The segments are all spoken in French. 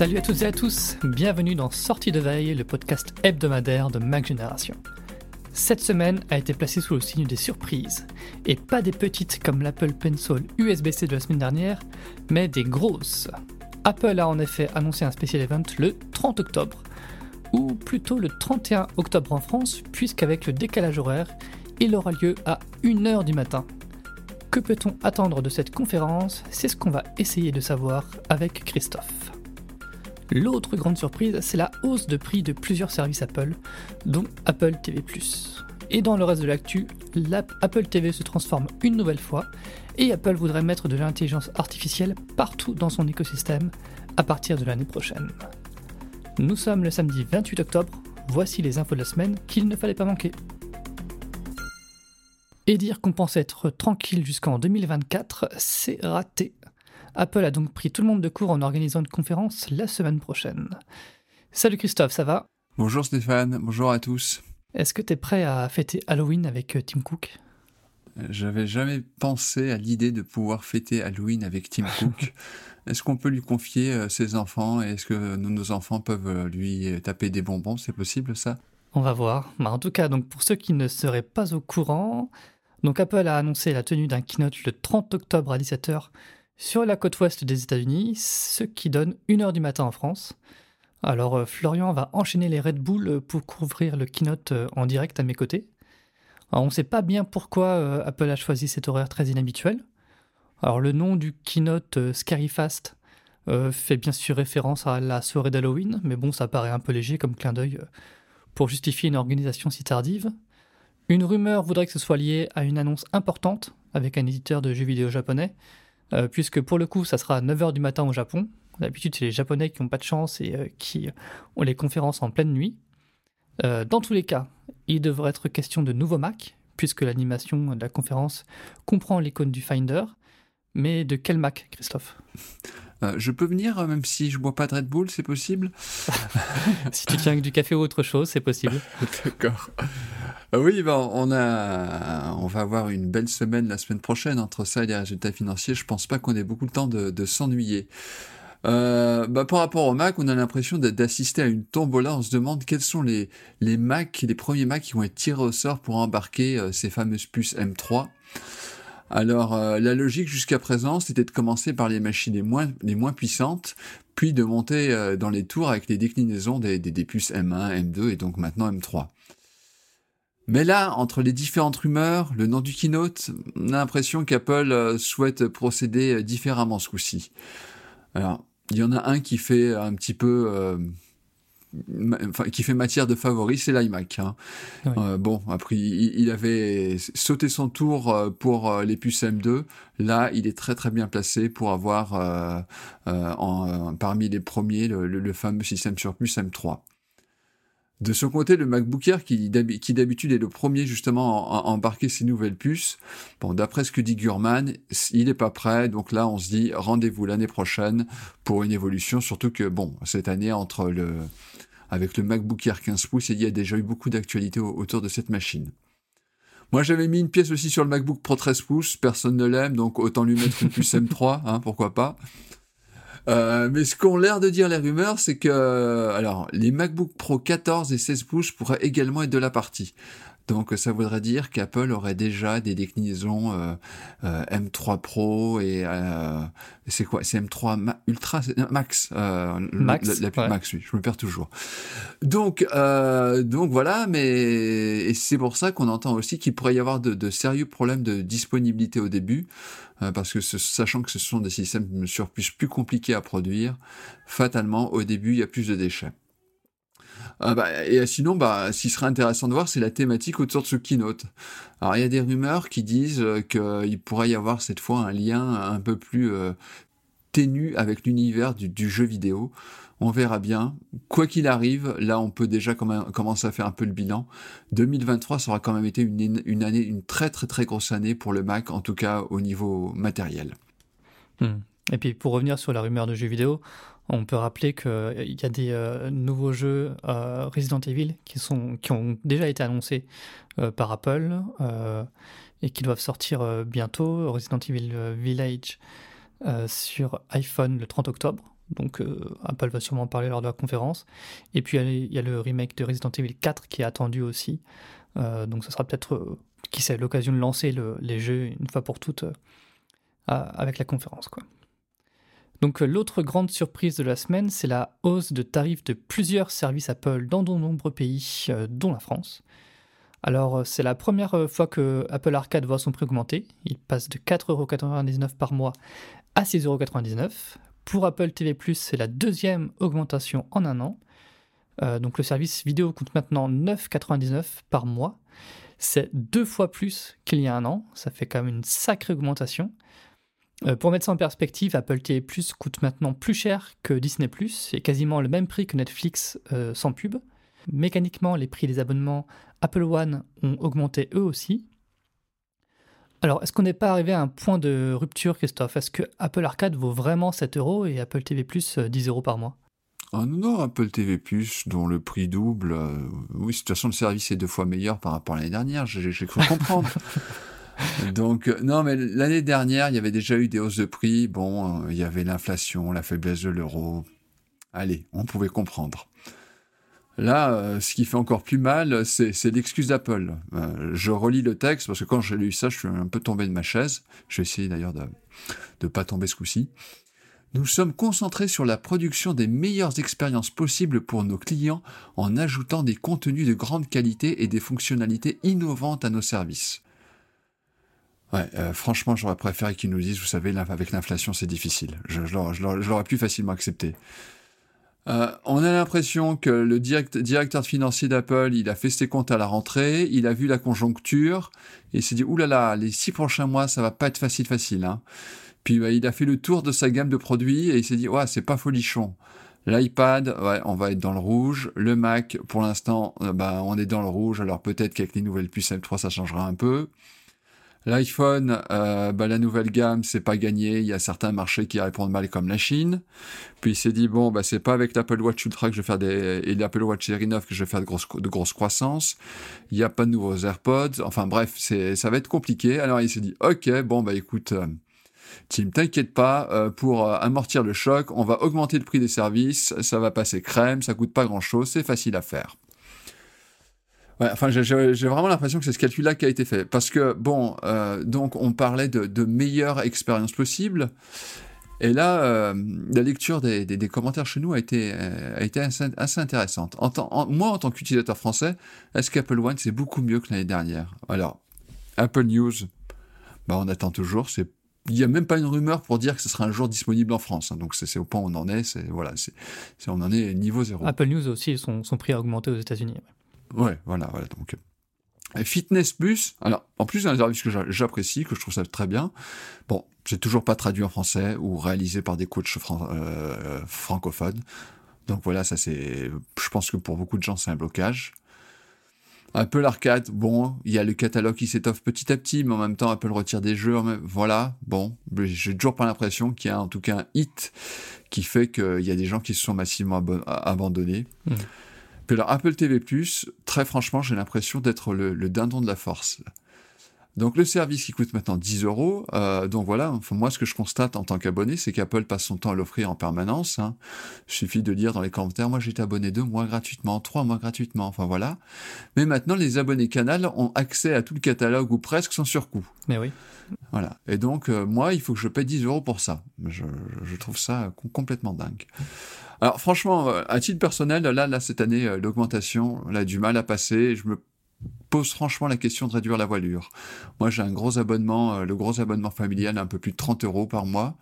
Salut à toutes et à tous, bienvenue dans Sortie de veille, le podcast hebdomadaire de Mac Génération. Cette semaine a été placée sous le signe des surprises, et pas des petites comme l'Apple Pencil USB-C de la semaine dernière, mais des grosses. Apple a en effet annoncé un spécial event le 30 octobre, ou plutôt le 31 octobre en France, puisqu'avec le décalage horaire, il aura lieu à 1h du matin. Que peut-on attendre de cette conférence? C'est ce qu'on va essayer de savoir avec Christophe. L'autre grande surprise, c'est la hausse de prix de plusieurs services Apple, dont Apple TV+. Et dans le reste de l'actu, Apple TV se transforme une nouvelle fois, et Apple voudrait mettre de l'intelligence artificielle partout dans son écosystème à partir de l'année prochaine. Nous sommes le samedi 28 octobre, voici les infos de la semaine qu'il ne fallait pas manquer. Et dire qu'on pensait être tranquille jusqu'en 2024, c'est raté. Apple a donc pris tout le monde de court en organisant une conférence la semaine prochaine. Salut Christophe, ça va? Bonjour Stéphane, bonjour à tous. Est-ce que tu es prêt à fêter Halloween avec euh, Tim Cook? J'avais jamais pensé à l'idée de pouvoir fêter Halloween avec Tim Cook. Est-ce qu'on peut lui confier euh, ses enfants et est-ce que nos enfants peuvent euh, lui taper des bonbons? C'est possible ça? On va voir. Bah, en tout cas, donc pour ceux qui ne seraient pas au courant, donc Apple a annoncé la tenue d'un keynote le 30 octobre à 17h sur la côte ouest des États-Unis, ce qui donne 1h du matin en France. Alors euh, Florian va enchaîner les Red Bull euh, pour couvrir le keynote euh, en direct à mes côtés. on ne sait pas bien pourquoi Apple a choisi cet horaire très inhabituel. Alors le nom du keynote Scary Fast fait bien sûr référence à la soirée d'Halloween, mais bon ça paraît un peu léger comme clin d'œil pour justifier une organisation si tardive. Une rumeur voudrait que ce soit lié à une annonce importante avec un éditeur de jeux vidéo japonais, euh, puisque pour le coup, ça sera à 9h du matin au Japon. D'habitude, c'est les Japonais qui n'ont pas de chance et euh, qui ont les conférences en pleine nuit. Euh, dans tous les cas, il devrait être question de nouveaux Mac, puisque l'animation de la conférence comprend l'icône du Finder. Mais de quel Mac, Christophe? Je peux venir même si je bois pas de Red Bull, c'est possible? Si tu tiens du café ou autre chose, c'est possible. D'accord. Ah oui, ben, on, a, on va avoir une belle semaine la semaine prochaine entre ça et les résultats financiers. Je pense pas qu'on ait beaucoup de temps de, s'ennuyer. Euh, bah, par rapport au Mac, on a l'impression d'assister à une tombola. On se demande quels sont les, les Mac, les premiers Mac qui vont être tirés au sort pour embarquer euh, ces fameuses puces M3. Alors, euh, la logique jusqu'à présent, c'était de commencer par les machines les moins, les moins puissantes, puis de monter dans les tours avec les déclinaisons des, des puces M1, M2 et donc maintenant M3. Mais là, entre les différentes rumeurs, le nom du keynote, on a l'impression qu'Apple euh, souhaite procéder euh, différemment ce coup-ci. Alors, il y en a un qui fait un petit peu... Euh, enfin, qui fait matière de favori, c'est l'iMac. Hein. bon, après, il, avait sauté son tour pour les puces M2. Là, il est très très bien placé pour avoir en, parmi les premiers le, le fameux système sur puce M3. De son côté, le MacBook Air, qui, d'habitude est le premier justement à, embarquer ces nouvelles puces, bon, d'après ce que dit Gurman, il n'est pas prêt, donc là on se dit rendez-vous l'année prochaine pour une évolution, surtout que bon, cette année entre le, avec le MacBook Air 15 pouces, il y a déjà eu beaucoup d'actualités autour de cette machine. Moi, j'avais mis une pièce aussi sur le MacBook Pro 13 pouces, personne ne l'aime, donc autant lui mettre une puce M3, hein, pourquoi pas. Mais ce qu'ont l'air de dire les rumeurs, c'est que alors les MacBook Pro 14 et 16 pouces pourraient également être de la partie. Donc ça voudrait dire qu'Apple aurait déjà des déclinaisons euh, euh, M3 Pro et euh, c'est quoi? C'est M3 Ultra Max, Max, la, Max, oui, je me perds toujours. Donc donc voilà, mais c'est pour ça qu'on entend aussi qu'il pourrait y avoir de, de, sérieux problèmes de disponibilité au début, parce que sachant que ce sont des systèmes surplus plus compliqués à produire, fatalement au début il y a plus de déchets. Ah bah, et sinon, bah, ce qui serait intéressant de voir, c'est la thématique autour de ce keynote. Alors, il y a des rumeurs qui disent euh, qu'il pourrait y avoir cette fois un lien un peu plus euh, ténu avec l'univers du, jeu vidéo. On verra bien. Quoi qu'il arrive, là, on peut déjà commencer à faire un peu le bilan. 2023 sera quand même été une, une, année, une très très très grosse année pour le Mac, en tout cas au niveau matériel. Hmm. Et puis pour revenir sur la rumeur de jeux vidéo, on peut rappeler qu'il y a des euh, nouveaux jeux euh, Resident Evil qui, ont déjà été annoncés euh, par Apple et qui doivent sortir bientôt. Resident Evil Village sur iPhone le 30 octobre. Donc Apple va sûrement en parler lors de la conférence. Et puis il y, a le remake de Resident Evil 4 qui est attendu aussi. donc ce sera peut-être, qui sait, l'occasion de lancer les jeux une fois pour toutes avec la conférence. Donc euh, l'autre grande surprise de la semaine, c'est la hausse de tarifs de plusieurs services Apple dans de nombreux pays, euh, dont la France. Alors euh, c'est la première fois que Apple Arcade voit son prix augmenter. Il passe de 4,99€ par mois à 6,99€. Pour Apple TV+, c'est la deuxième augmentation en un an. donc le service vidéo coûte maintenant 9,99€ par mois. C'est deux fois plus qu'il y a un an. Ça fait quand même une sacrée augmentation. Euh, pour mettre ça en perspective, Apple TV Plus coûte maintenant plus cher que Disney Plus et quasiment le même prix que Netflix euh, sans pub. Mécaniquement, les prix des abonnements Apple One ont augmenté eux aussi. Alors, est-ce qu'on n'est pas arrivé à un point de rupture, Christophe? Est-ce que Apple Arcade vaut vraiment 7 euros et Apple TV Plus 10 euh, euros par mois? Ah non, Apple TV Plus, dont le prix double, oui, de toute façon, le service est deux fois meilleur par rapport à l'année dernière, j'ai cru comprendre. Donc, euh, non, mais l'année dernière, il y avait déjà eu des hausses de prix. Bon, euh, il y avait l'inflation, la faiblesse de l'euro. Allez, on pouvait comprendre. Là, euh, ce qui fait encore plus mal, c'est l'excuse d'Apple. je relis le texte parce que quand j'ai lu ça, je suis un peu tombé de ma chaise. Je vais essayer d'ailleurs de ne pas tomber ce coup-ci. Nous sommes concentrés sur la production des meilleures expériences possibles pour nos clients en ajoutant des contenus de grande qualité et des fonctionnalités innovantes à nos services. Ouais, euh, franchement, j'aurais préféré qu'ils nous disent, vous savez, avec l'inflation, c'est difficile. Je, je l'aurais plus facilement accepté. Euh, on a l'impression que le directeur financier d'Apple, il a fait ses comptes à la rentrée, il a vu la conjoncture, et s'est dit, oulala, les six prochains mois, ça va pas être facile, facile. Hein. Puis bah, il a fait le tour de sa gamme de produits, et il s'est dit, ouais, c'est pas folichon. L'iPad, ouais, on va être dans le rouge. Le Mac, pour l'instant, euh, bah, on est dans le rouge. Alors peut-être qu'avec les nouvelles puces M3, ça changera un peu. L'iPhone, euh, bah, la nouvelle gamme, c'est pas gagné. Il y a certains marchés qui répondent mal, comme la Chine. Puis il s'est dit bon, bah c'est pas avec l'Apple Watch Ultra que je vais faire des et l'Apple Watch Série 9 que je vais faire de grosses de grosses croissances. Il n'y a pas de nouveaux AirPods. Enfin bref, ça va être compliqué. Alors il s'est dit ok, bon bah écoute. Euh, Tim, t'inquiète pas, euh, pour euh, amortir le choc, on va augmenter le prix des services, ça va passer crème, ça coûte pas grand chose, c'est facile à faire enfin, j'ai vraiment l'impression que c'est ce calcul-là qui a été fait. Parce que, bon, euh, donc on parlait de, de meilleure expérience possible. Et là, euh, la lecture des, des, des, commentaires chez nous a été, euh, a été assez, assez intéressante. En, en, moi, en tant qu'utilisateur français, est-ce qu'Apple One, c'est beaucoup mieux que l'année dernière? Alors, Apple News, bah, on attend toujours. Il n'y a même pas une rumeur pour dire que ce sera un jour disponible en France. Hein. donc c'est au point où on en est. C'est voilà, c'est on en est niveau zéro. Apple News aussi, son, son prix a augmenté aux États-Unis. Ouais, voilà, voilà. Donc, Fitness Plus, alors en plus c'est un service que j'apprécie, que je trouve ça très bien. Bon, c'est toujours pas traduit en français ou réalisé par des coachs euh, francophones. Donc voilà, ça c'est, je pense que pour beaucoup de gens c'est un blocage. Apple Arcade, bon, il y a le catalogue qui s'étoffe petit à petit, mais en même temps Apple retire des jeux. Voilà, bon, j'ai toujours pas l'impression qu'il y a en tout cas un hit qui fait qu'il y a des gens qui se sont massivement abandonnés. Mmh. Puis alors Apple TV+, très franchement, j'ai l'impression d'être le, dindon de la force. Donc le service qui coûte maintenant 10 euros, euh, donc voilà, enfin, moi ce que je constate en tant qu'abonné, c'est qu'Apple passe son temps à l'offrir en permanence. Hein. Il suffit de lire dans les commentaires, moi j'ai été abonné deux mois gratuitement, trois mois gratuitement, enfin voilà. Mais maintenant les abonnés Canal ont accès à tout le catalogue ou presque sans surcoût. Mais oui. Voilà. Et donc euh, moi, il faut que je paye 10 euros pour ça. Je, je trouve ça complètement dingue. Alors franchement, euh, à titre personnel, là, là cette année, euh, l'augmentation, là, du mal à passer. Je me pose franchement la question de réduire la voilure. Moi, j'ai un gros abonnement, euh, le gros abonnement familial, un peu plus de 30 euros par mois.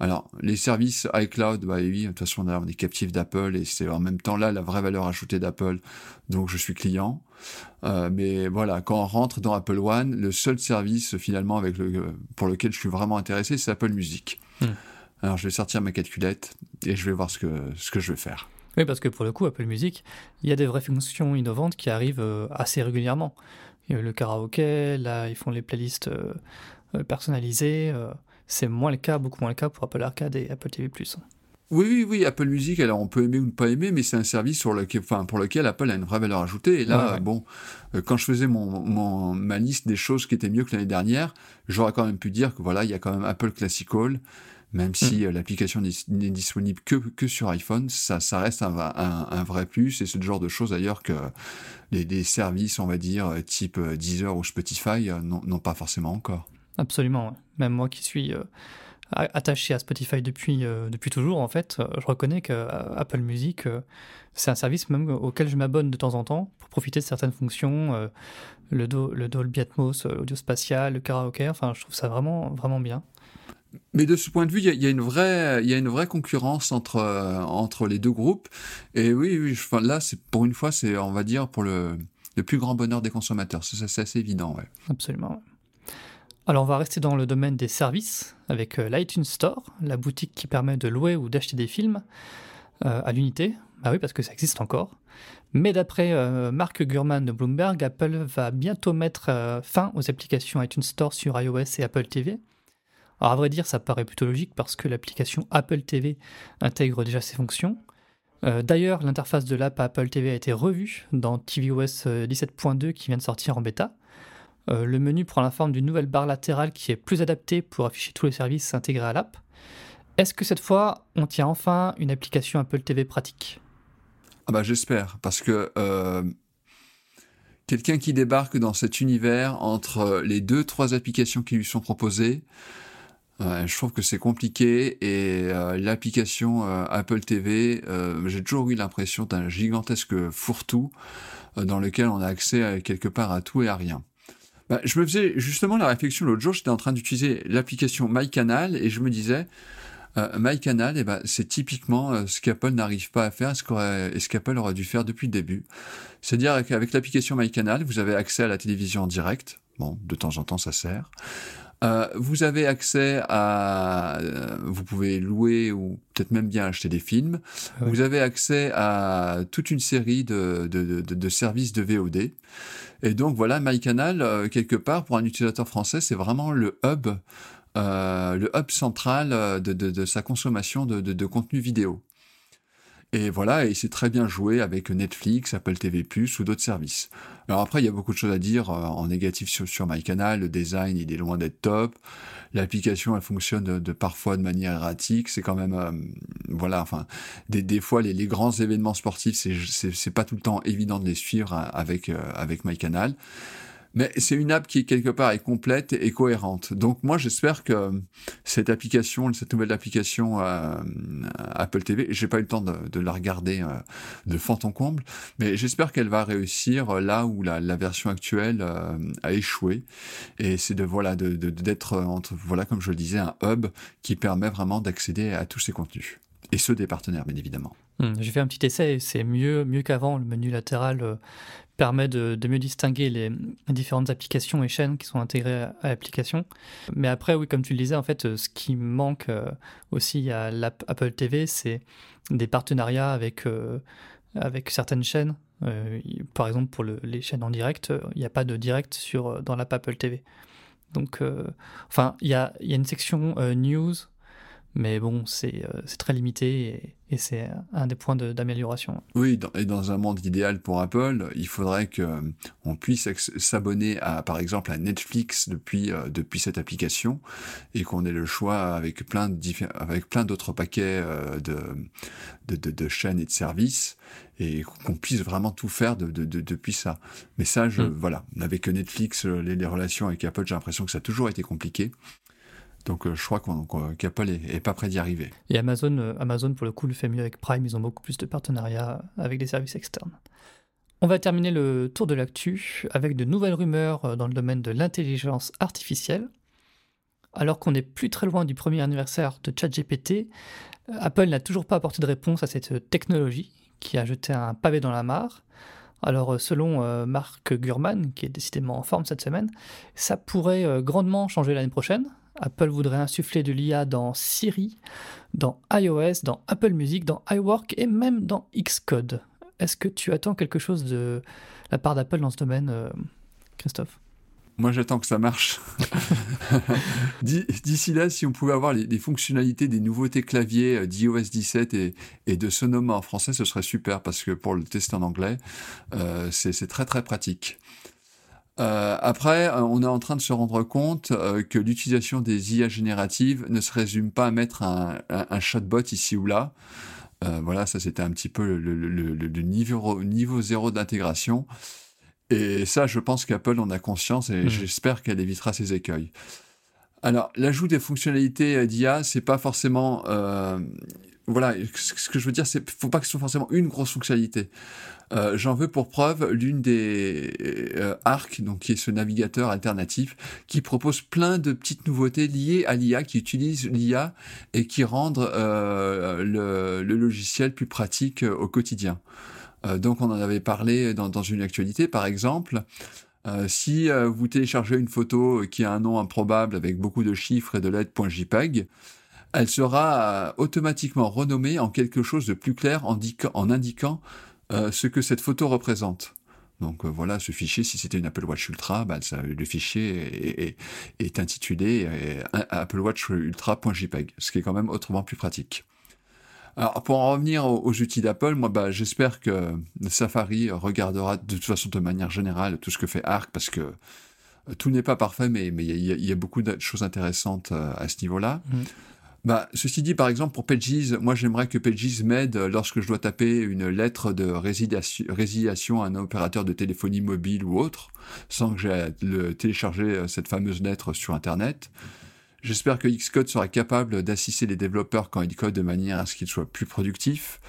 Alors, les services iCloud, bah oui, de toute façon, on est captif d'Apple et c'est en même temps là la vraie valeur ajoutée d'Apple. Donc, je suis client. Euh, mais voilà, quand on rentre dans Apple One, le seul service finalement avec le, pour lequel je suis vraiment intéressé, c'est Apple Music. Hmm. Alors, je vais sortir ma calculette et je vais voir ce que, ce que je vais faire. Oui, parce que pour le coup, Apple Music, il y a des vraies fonctions innovantes qui arrivent euh, assez régulièrement. Le karaoké, là, ils font les playlists euh, euh, personnalisées. C'est moins le cas, beaucoup moins le cas pour Apple Arcade et Apple TV+. Oui, oui, oui, Apple Music, alors on peut aimer ou ne pas aimer, mais c'est un service sur lequel, enfin, pour lequel Apple a une vraie valeur ajoutée. Et là, bon, quand je faisais mon, ma liste des choses qui étaient mieux que l'année dernière, j'aurais quand même pu dire que voilà, il y a quand même Apple Classical, même mm. si euh, l'application n'est disponible que, que sur iPhone, ça, ça reste un, un, vrai plus, et c'est le genre de choses d'ailleurs que les, des services, on va dire, type euh, Deezer ou Spotify, euh, n'ont pas forcément encore. Absolument, même moi qui suis attaché à Spotify depuis, depuis toujours, en fait, je reconnais que Apple Music, c'est un service même auquel je m'abonne de temps en temps pour profiter de certaines fonctions, le, do, le Dolby Atmos, l'audio spatial, le karaoke, enfin je trouve ça vraiment, vraiment bien. Mais de ce point de vue, il y, a, une vraie, concurrence entre euh, entre les deux groupes. Et oui, là, pour une fois, c'est, on va dire, pour le, plus grand bonheur des consommateurs. C'est assez évident. Absolument. Alors, on va rester dans le domaine des services avec euh, l'iTunes Store, la boutique qui permet de louer ou d'acheter des films euh, à l'unité. Bah oui, parce que ça existe encore. Mais d'après Mark Gurman de Bloomberg, Apple va bientôt mettre fin aux applications iTunes Store sur iOS et Apple TV. Alors à vrai dire, ça paraît plutôt logique parce que l'application Apple TV intègre déjà ces fonctions. Euh, d'ailleurs, l'interface de l'app Apple TV a été revue dans tvOS 17.2 euh, qui vient de sortir en bêta. Euh, le menu prend la forme d'une nouvelle barre latérale qui est plus adaptée pour afficher tous les services intégrés à l'app. Est-ce que cette fois, on tient enfin une application Apple TV pratique? Ah bah j'espère, parce que quelqu'un qui débarque dans cet univers entre les deux, trois applications qui lui sont proposées, je trouve que c'est compliqué et euh, l'application euh, Apple TV, euh, j'ai toujours eu l'impression d'un gigantesque fourre-tout dans lequel on a accès quelque part à tout et à rien. Bah, je me faisais justement la réflexion l'autre jour, j'étais en train d'utiliser l'application MyCanal et je me disais, MyCanal, eh ben, c'est typiquement ce qu'Apple n'arrive pas à faire et ce qu'Apple aurait dû faire depuis le début. C'est-à-dire qu'avec l'application MyCanal, vous avez accès à la télévision en direct. Bon, de temps en temps, ça sert. Euh, vous avez accès à, euh, vous pouvez louer ou peut-être même bien acheter des films. Vous avez accès à toute une série de, de, de, de, services de VOD. Et donc voilà, MyCanal, euh, quelque part, pour un utilisateur français, c'est vraiment le hub, euh, le hub central de, de sa consommation de, contenu vidéo. Et voilà, et c'est très bien joué avec Netflix, Apple TV+, ou d'autres services. Alors après, il y a beaucoup de choses à dire euh, en négatif sur, MyCanal. Le design, il est loin d'être top. L'application, elle fonctionne de, parfois de manière erratique. C'est quand même, euh, voilà, enfin, des, fois, les, les, grands événements sportifs, c'est pas tout le temps évident de les suivre euh, avec, avec MyCanal mais c'est une app qui quelque part est complète et cohérente. Donc moi j'espère que cette application, cette nouvelle application euh, Apple TV, j'ai pas eu le temps de, la regarder euh, de fond en comble, mais j'espère qu'elle va réussir là où la, version actuelle euh, a échoué. Et c'est de voilà d'être entre voilà comme je le disais un hub qui permet vraiment d'accéder à tous ces contenus et ceux des partenaires bien évidemment. Hmm, j'ai fait un petit essai c'est mieux, mieux qu'avant. Le menu latéral permet de, mieux distinguer les différentes applications et chaînes qui sont intégrées à, l'application. Mais après, oui, comme tu le disais, en fait, euh, ce qui manque euh, aussi à l'app Apple TV, c'est des partenariats avec, euh, avec certaines chaînes. par exemple, pour les chaînes en direct, il n'y a pas de direct sur, dans l'app Apple TV. Donc, enfin, il y a, y a, une section news, Mais bon, c'est très limité et, c'est un des points d'amélioration. Oui, et dans un monde idéal pour Apple, il faudrait qu'on puisse s'abonner à, par exemple, à Netflix depuis, depuis cette application et qu'on ait le choix avec plein avec plein d'autres paquets de, de, de, chaînes et de services et qu'on puisse vraiment tout faire de, depuis ça. Mais ça, je, mm. voilà, avec Netflix, les, les relations avec Apple, j'ai l'impression que ça a toujours été compliqué. Donc euh, je crois qu'Apple est, pas prêt d'y arriver. Et Amazon, euh, Amazon, pour le coup, le fait mieux avec Prime. Ils ont beaucoup plus de partenariats avec des services externes. On va terminer le tour de l'actu avec de nouvelles rumeurs euh, dans le domaine de l'intelligence artificielle. Alors qu'on n'est plus très loin du premier anniversaire de ChatGPT, Apple n'a toujours pas apporté de réponse à cette technologie qui a jeté un pavé dans la mare. Alors selon Mark Gurman, qui est décidément en forme cette semaine, ça pourrait grandement changer l'année prochaine, Apple voudrait insuffler de l'IA dans Siri, dans iOS, dans Apple Music, dans iWork et même dans Xcode. Est-ce que tu attends quelque chose de la part d'Apple dans ce domaine, euh, Christophe? Moi, j'attends que ça marche. D'ici là, si on pouvait avoir les, fonctionnalités des nouveautés claviers euh, d'iOS 17 et, de Sonoma en français, ce serait super parce que pour le tester en anglais, euh, c'est très très pratique. Euh, après, euh, on est en train de se rendre compte euh, que l'utilisation des IA génératives ne se résume pas à mettre un, un, chatbot ici ou là. voilà, ça c'était un petit peu le, le, le, niveau, niveau zéro d'intégration. Et ça, je pense qu'Apple en a conscience et mmh. j'espère qu'elle évitera ces écueils. Alors, l'ajout des fonctionnalités d'IA, c'est pas forcément voilà, ce que je veux dire, c'est faut pas que ce soit forcément une grosse fonctionnalité. Euh, J'en veux pour preuve l'une des euh, Arc, donc qui est ce navigateur alternatif, qui propose plein de petites nouveautés liées à l'IA, qui utilisent l'IA et qui rendent euh, le, logiciel plus pratique euh, au quotidien. Donc on en avait parlé dans, une actualité, par exemple. Si vous téléchargez une photo qui a un nom improbable avec beaucoup de chiffres et de lettres.jpg, elle sera euh, automatiquement renommée en quelque chose de plus clair en, indiquant euh, ce que cette photo représente. Donc euh, voilà, ce fichier, si c'était une Apple Watch Ultra, bah, le fichier est, intitulé Apple Watch Ultra.jpg, ce qui est quand même autrement plus pratique. Alors pour en revenir aux, outils d'Apple, moi bah, j'espère que Safari regardera de toute façon de manière générale tout ce que fait Arc parce que tout n'est pas parfait, mais il y, a beaucoup de choses intéressantes à ce niveau-là. Mmh. Bah, ceci dit, par exemple, pour Pages, moi j'aimerais que Pages m'aide lorsque je dois taper une lettre de résiliation à un opérateur de téléphonie mobile ou autre, sans que j'aie le télécharger euh, cette fameuse lettre sur Internet. J'espère que Xcode sera capable d'assister les développeurs quand ils codent de manière à ce qu'ils soient plus productifs.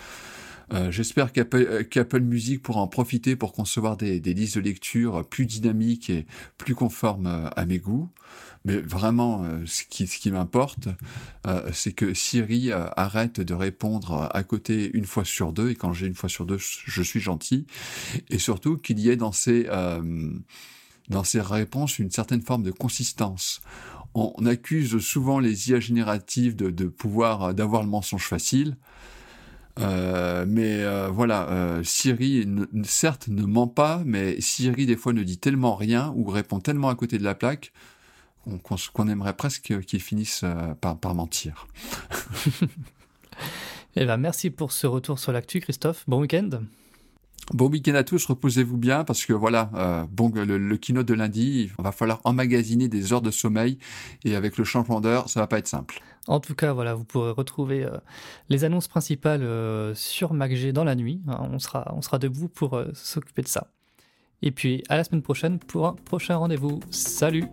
Euh, j'espère euh, qu'Apple, Music pourra en profiter pour concevoir des, listes de lecture plus dynamiques et plus conformes à mes goûts. Mais vraiment, euh, ce qui, m'importe, euh, c'est que Siri euh, arrête de répondre à côté une fois sur deux, et quand j'ai une fois sur deux, je suis gentil, et surtout qu'il y ait dans ces, dans ces réponses une certaine forme de consistance. On, accuse souvent les IA génératives de pouvoir d'avoir le mensonge facile. Euh, mais euh, voilà, Siri, certes, ne ment pas, mais Siri, des fois, ne dit tellement rien ou répond tellement à côté de la plaque qu'on aimerait presque qu'ils finissent euh, par, par mentir. eh ben, merci pour ce retour sur l'actu, Christophe. Bon week-end. Bon week-end à tous, reposez-vous bien parce que voilà, euh, bon le, keynote de lundi, il va falloir emmagasiner des heures de sommeil et avec le changement d'heure, ça va pas être simple. En tout cas, voilà, vous pourrez retrouver euh, les annonces principales sur MacG dans la nuit. Hein, on sera, on sera debout pour s'occuper de ça. Et puis à la semaine prochaine pour un prochain rendez-vous. Salut